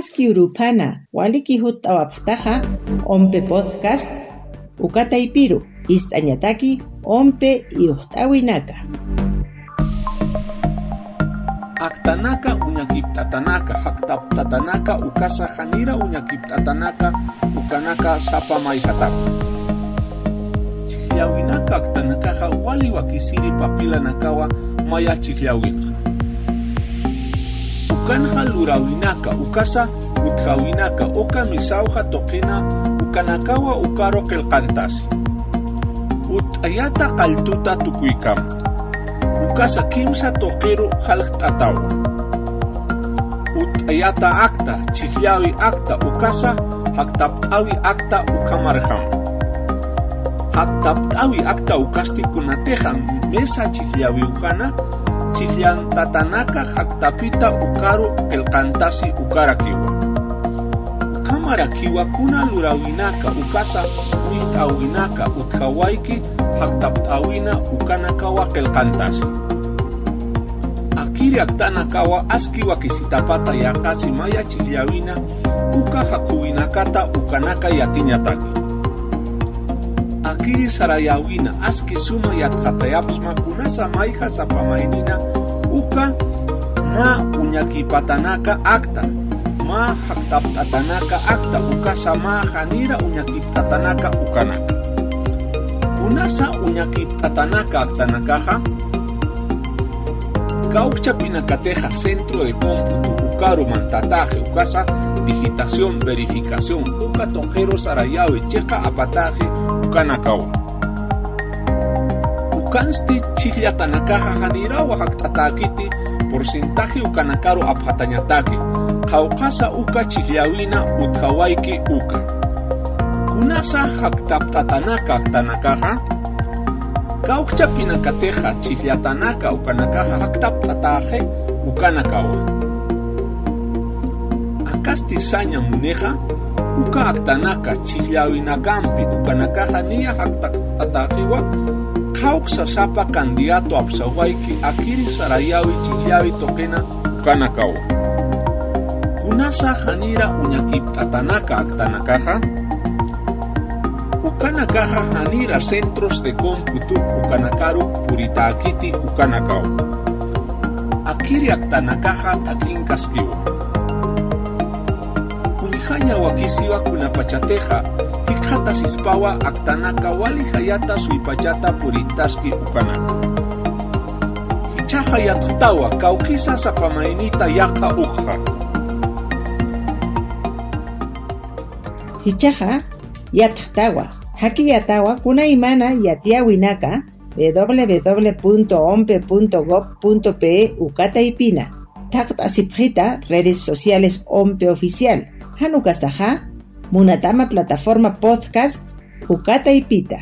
aski urupana waliki hut'awapaqtaqa ompe podcast ukata ipiru ist'añataki ompe iuqt'awinaka aktanaka uñakiptatanaka haktaptatanaka ukasa hanira uñakiptatanaka ukanaka sapa mayhatapa chikllawinaka aktanakaqa wali wakisiri papilanakawa maya chikllawinqa ukanha lurawinaka ukasa utrawinaka oka misauha tokina ukanakawa ukaro kelkantasi. Utayata kaltuta tukuikam. Ukasa kimsa tokeru halktatawa. Utayata akta chihiawi akta ukasa haktaptawi akta ukamarham. Haktaptawi akta ukasti kunatehan mesa chihiawi ukana Chikllantataqa llaqtapita huqaruq qillqantashi huqaraq qiwa. Qamara lurawinaka ukasa uqasaq wisht'awinaqa utqawayki ukanakawa uqana qawa qillqantashi. Akiriaqtana qawa aski wakisitapata yaqasi maya chikllawina uka haquwinaqata ukanaka yatiñataqmi. Akiri sarayawina aski suma yatqatayapsma kunasa mayqa sapamaynina uka ma uñakipatanaka akta ma haktaptatanaka akta ukasa ma hanira uñakiptatanaka ukanaka kunasa uñakiptatanaka aktanakaqa Cauchapinacateja Centro de Cómputo Ucaru Mantataje Ucasa Digitación Verificación Uca Tonjero Sarayawe Checa Apataje Ucanakawa Ucansti Chihya Tanakaja Hanirawa Haktatakiti Porcentaje Ucanacaro Apatañatake Kaucasa Uca Chihyawina Uthawaiki Uca. Kunasa Haktaptatanaka Tanakaja Kaukcha pinakateja chihyatanaka ukanakaja haktaptataje ukanakawa. Akasti saña muneja uka aktanaka chihyawinakampi ukanakaja niya haktaptatajiwa kauksa sapa candidato apsawaiki akiri sarayawi chihyawi tokena ukanakawa. Kunasa hanira uñakiptatanaka aktanakaja Ukanakaja hanira centros de cómputo Ukanakaru Puritakiti Ukanakao. Akiri aktanakaja takinkaskiwa. Unihaya wakisiwa kunapachateja hikhata sispawa aktanaka wali hayata suipachata puritaski Ukanaka. Hichaja yatkhtawa kaukisa sapamainita yaka ukha. hichaqa yatqtawa hakiyatawa kunaymana yatiawinaka www.ompe.gov.pe ukata ipina taqta redes sociales ompe oficial hanukasaja munatama plataforma podcast ukata ipita